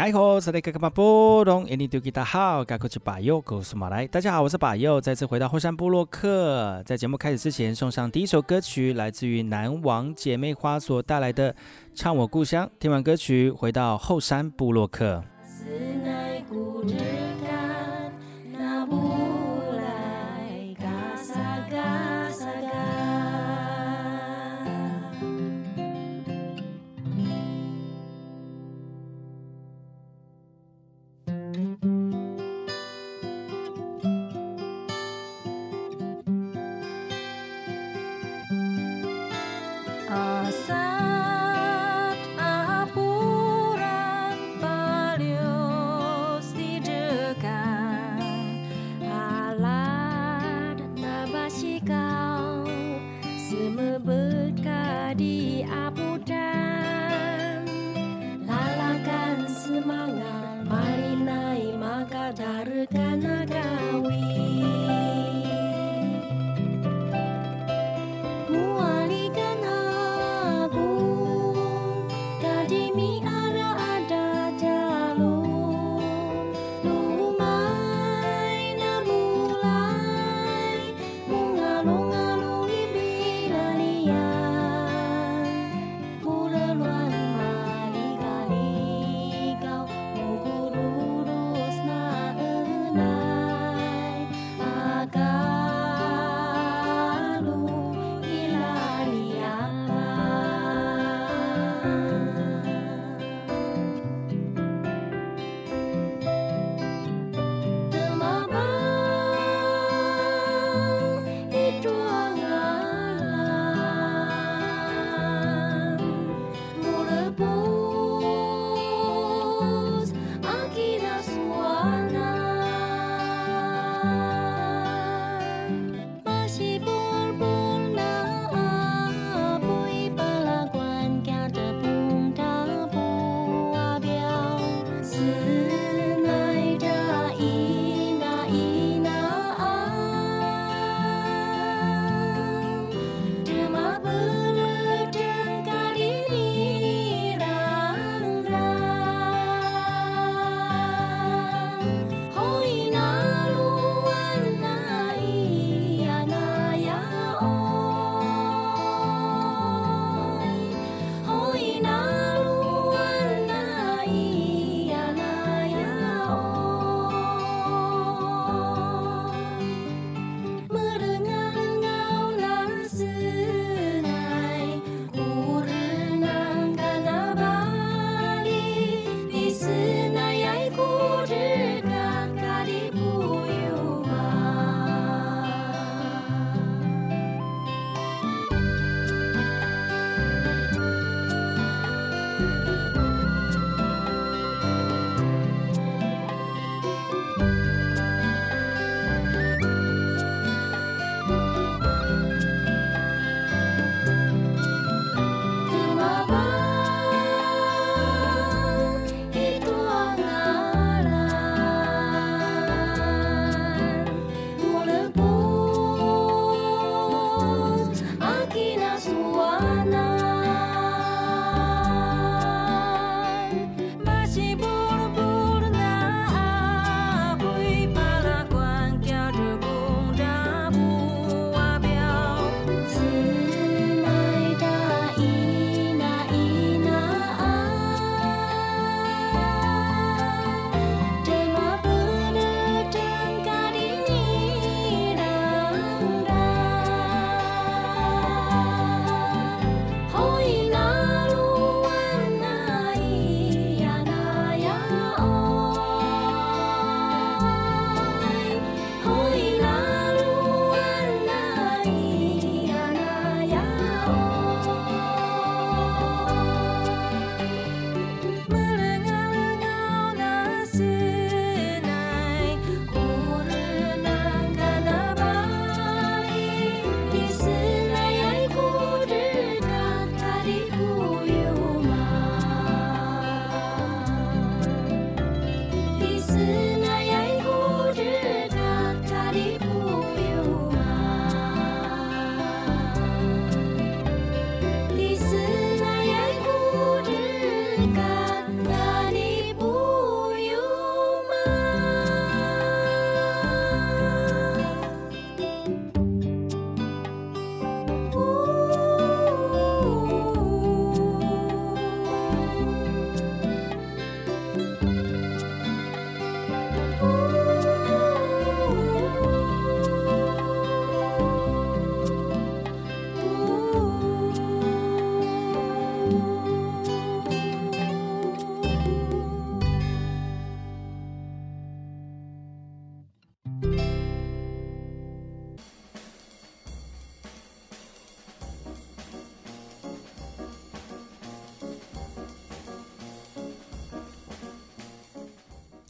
客。你好，是那个马布隆，印尼多吉达好，该过去把右，告诉马来。大家好，我是把右，再次回到后山部落客。在节目开始之前，送上第一首歌曲，来自于南王姐妹花所带来的《唱我故乡》。听完歌曲，回到后山部落客。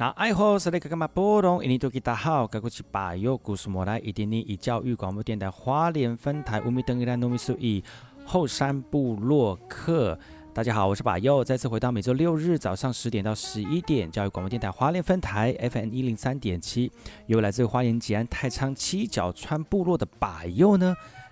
那爱好是那个干嘛波动？印尼多吉大好，该过去巴佑古苏莫来，一点零一教育广播电台花莲分台五米登一兰糯米苏一后山部落客。大家好，我是巴佑，再次回到每周六日早上十点到十一点，教育广播电台花莲分台 FM 一零三点七，由来自花莲吉安太仓七角川部落的巴佑呢。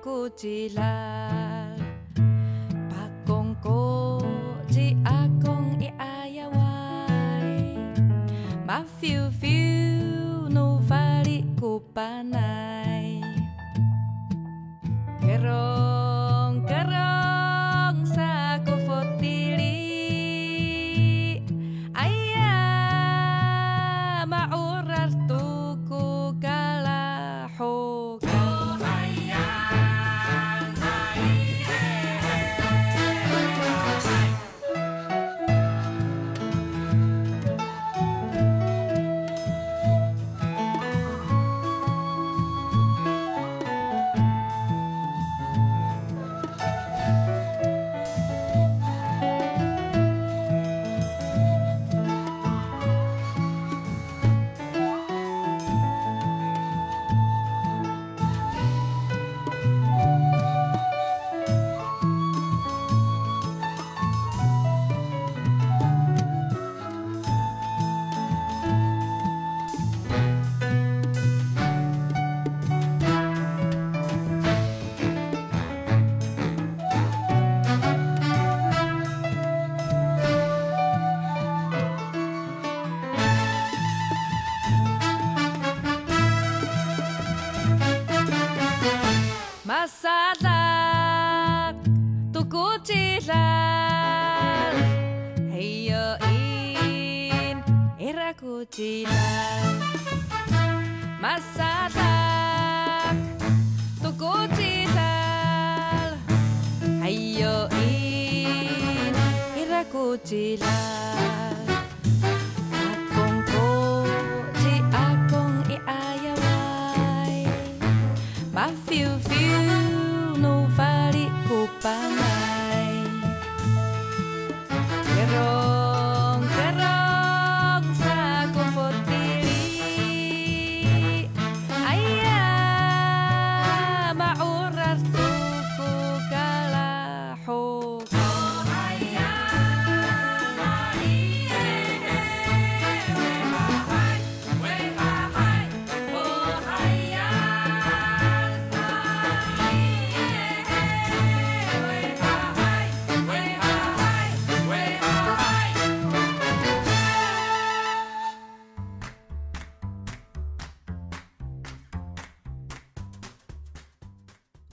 kucilar pakongko ji akong iayaway. Ma fiu no vali kupanay. Pero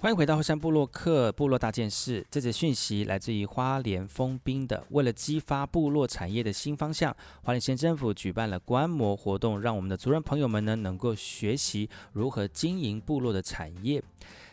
欢迎回到后山部落客部落大件事。这则讯息来自于花莲丰滨的，为了激发部落产业的新方向，花莲县政府举办了观摩活动，让我们的族人朋友们呢能够学习如何经营部落的产业。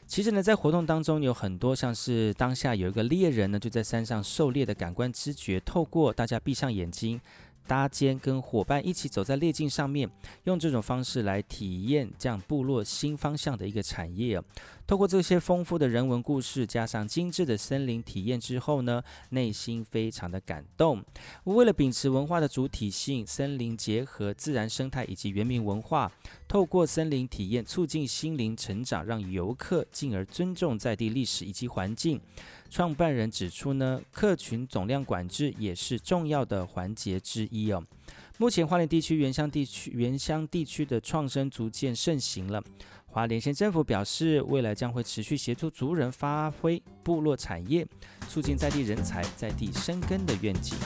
其实呢，在活动当中有很多像是当下有一个猎人呢就在山上狩猎的感官知觉，透过大家闭上眼睛。搭肩，跟伙伴一起走在猎径上面，用这种方式来体验这样部落新方向的一个产业。透过这些丰富的人文故事，加上精致的森林体验之后呢，内心非常的感动。为了秉持文化的主体性，森林结合自然生态以及原民文化，透过森林体验促进心灵成长，让游客进而尊重在地历史以及环境。创办人指出呢，客群总量管制也是重要的环节之一哦。目前花莲地区原乡地区原乡地区的创生逐渐盛行了。花莲县政府表示，未来将会持续协助族人发挥部落产业，促进在地人才在地生根的愿景。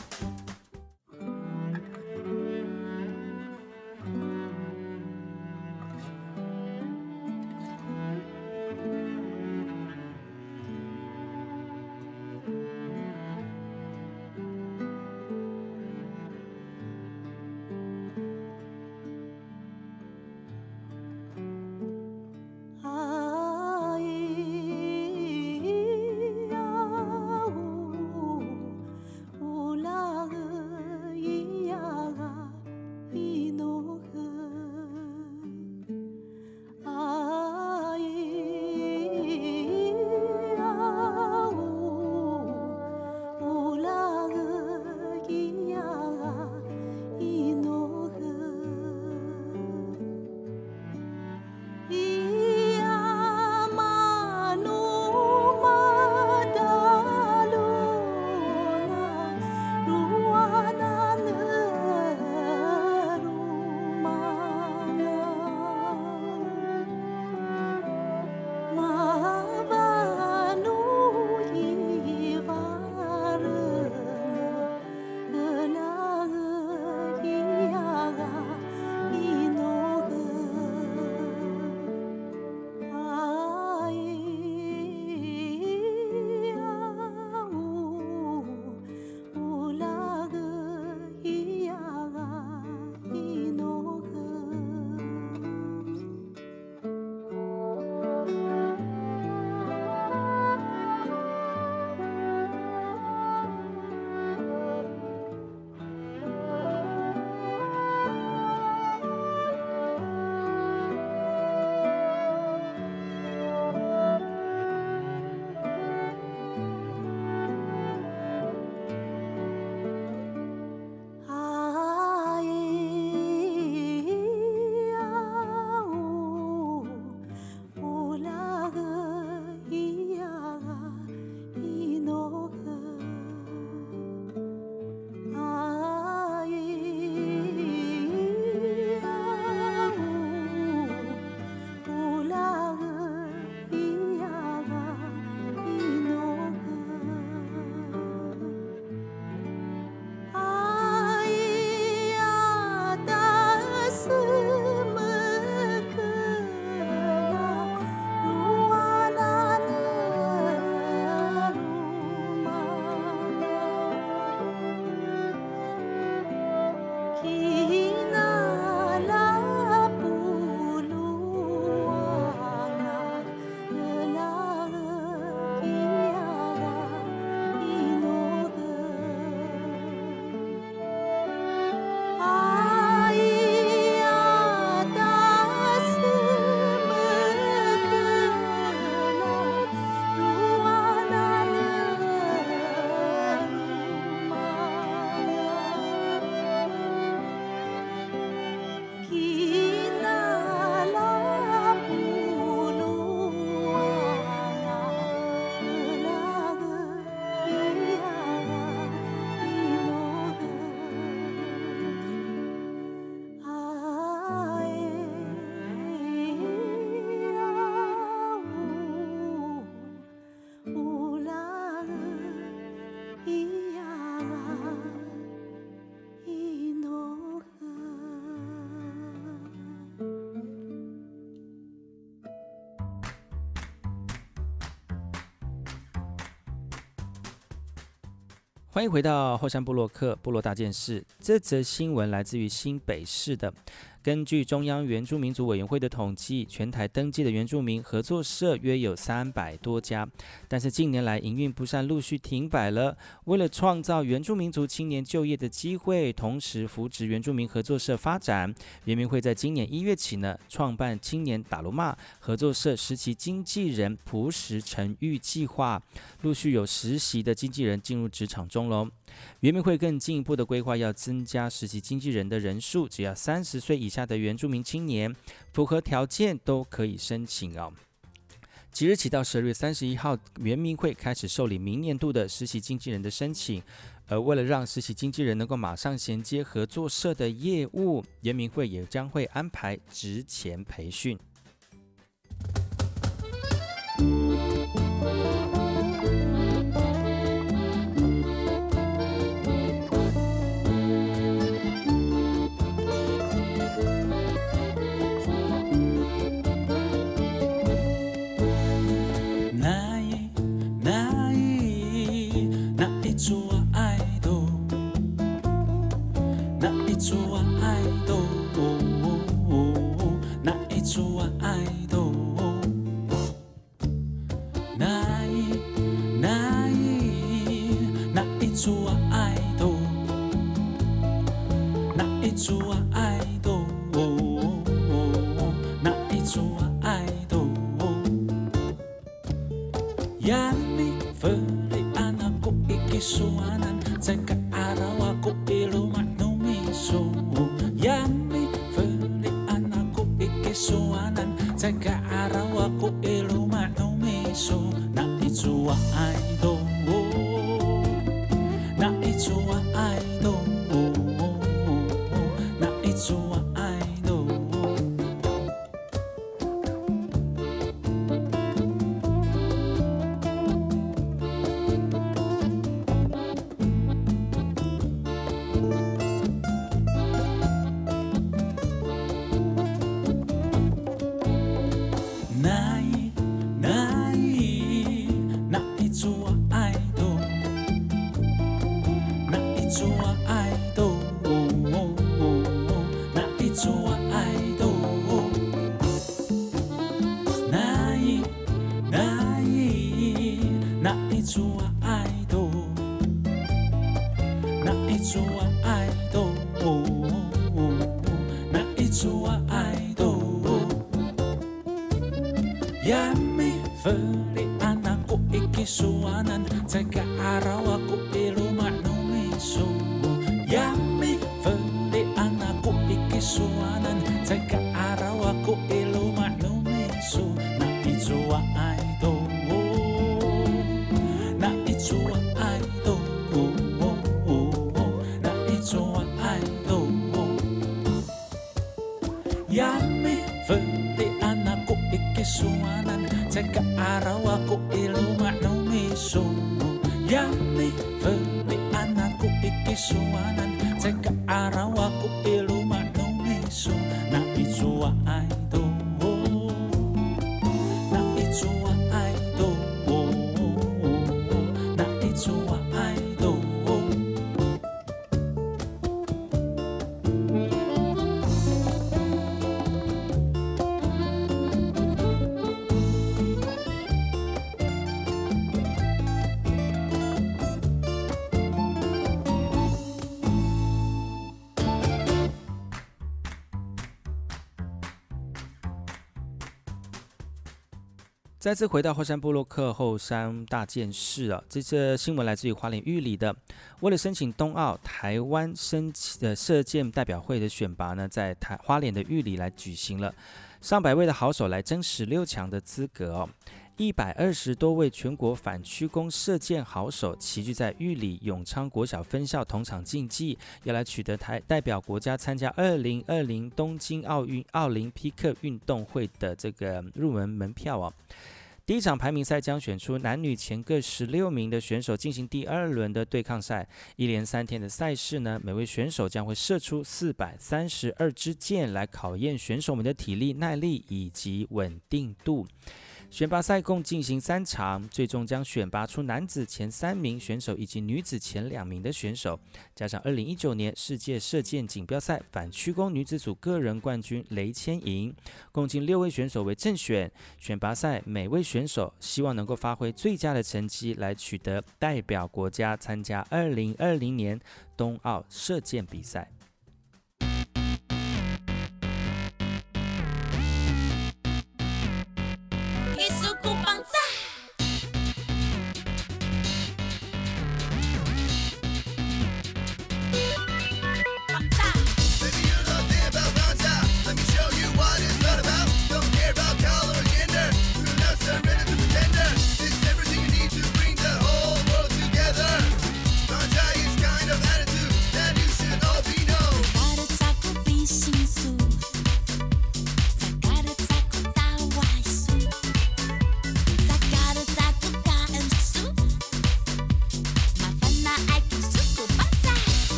欢迎回到后山部落客部落大件事。这则新闻来自于新北市的。根据中央原住民族委员会的统计，全台登记的原住民合作社约有三百多家，但是近年来营运不善，陆续停摆了。为了创造原住民族青年就业的机会，同时扶植原住民合作社发展，原民会在今年一月起呢，创办青年打噜骂合作社实习经纪人朴实成育计划，陆续有实习的经纪人进入职场中喽。原民会更进一步的规划，要增加实习经纪人的人数，只要三十岁以下的原住民青年符合条件都可以申请哦。即日起到十二月三十一号，原民会开始受理明年度的实习经纪人的申请。而为了让实习经纪人能够马上衔接合作社的业务，原民会也将会安排职前培训。做晚爱豆。再次回到后山部落客后山大件事啊，这次新闻来自于花莲玉里的。为了申请冬奥台湾申请的射箭代表会的选拔呢，在台花莲的玉里来举行了，上百位的好手来争十六强的资格哦。一百二十多位全国反曲弓射箭好手齐聚在玉里永昌国小分校同场竞技，要来取得台代表国家参加二零二零东京奥运奥林匹克运动会的这个入门门票哦。第一场排名赛将选出男女前各十六名的选手进行第二轮的对抗赛。一连三天的赛事呢，每位选手将会射出四百三十二支箭来考验选手们的体力、耐力以及稳定度。选拔赛共进行三场，最终将选拔出男子前三名选手以及女子前两名的选手，加上二零一九年世界射箭锦标赛反曲弓女子组个人冠军雷千莹，共进六位选手为正选。选拔赛每位选手希望能够发挥最佳的成绩，来取得代表国家参加二零二零年冬奥射箭比赛。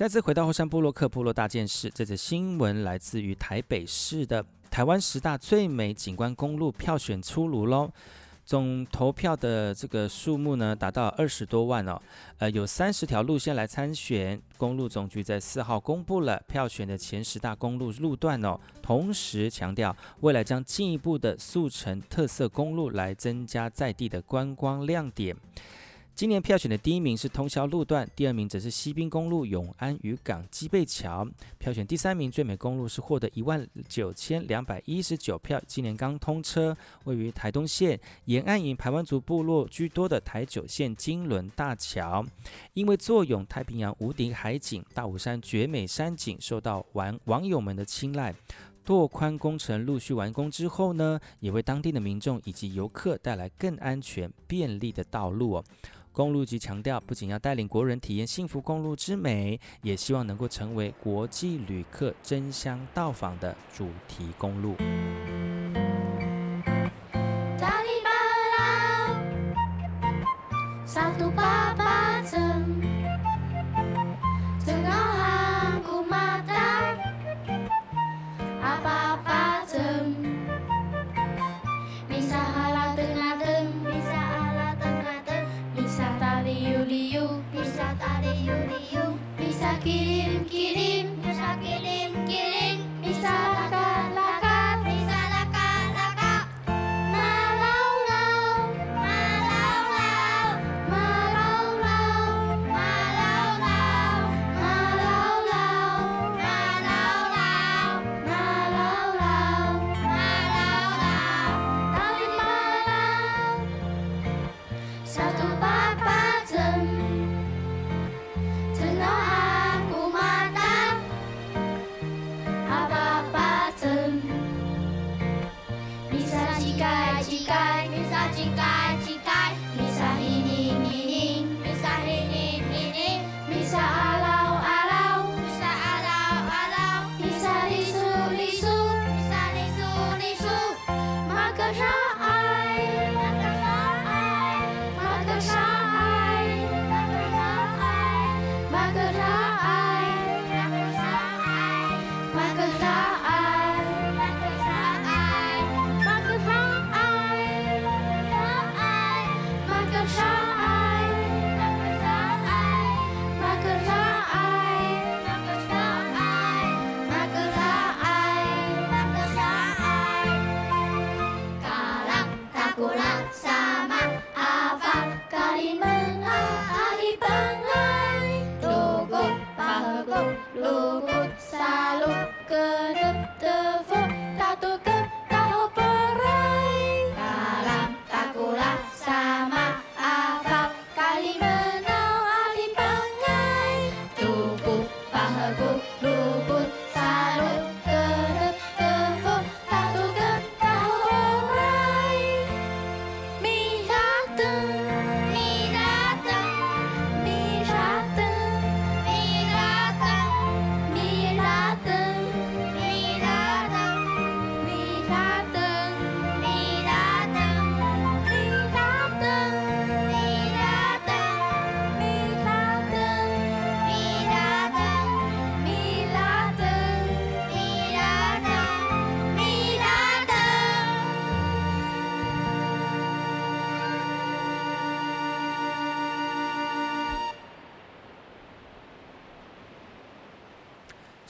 再次回到后山部落克部落大件事，这则新闻来自于台北市的台湾十大最美景观公路票选出炉喽。总投票的这个数目呢，达到二十多万哦。呃，有三十条路线来参选，公路总局在四号公布了票选的前十大公路路段哦。同时强调，未来将进一步的速成特色公路，来增加在地的观光亮点。今年票选的第一名是通霄路段，第二名则是西滨公路永安渔港基背桥。票选第三名最美公路是获得一万九千两百一十九票，今年刚通车，位于台东县沿岸以排湾族部落居多的台九线金轮大桥。因为坐拥太平洋无敌海景、大武山绝美山景，受到网网友们的青睐。拓宽工程陆续完工之后呢，也为当地的民众以及游客带来更安全便利的道路哦。公路局强调，不仅要带领国人体验幸福公路之美，也希望能够成为国际旅客争相到访的主题公路。tari yuliu bisa tari yuliu bisa kirim kirim bisa kirim kirim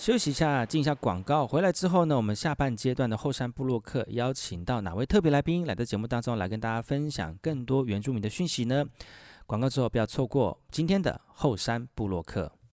休息一下，进一下广告。回来之后呢，我们下半阶段的后山部落客邀请到哪位特别来宾来到节目当中，来跟大家分享更多原住民的讯息呢？广告之后不要错过今天的后山部落客。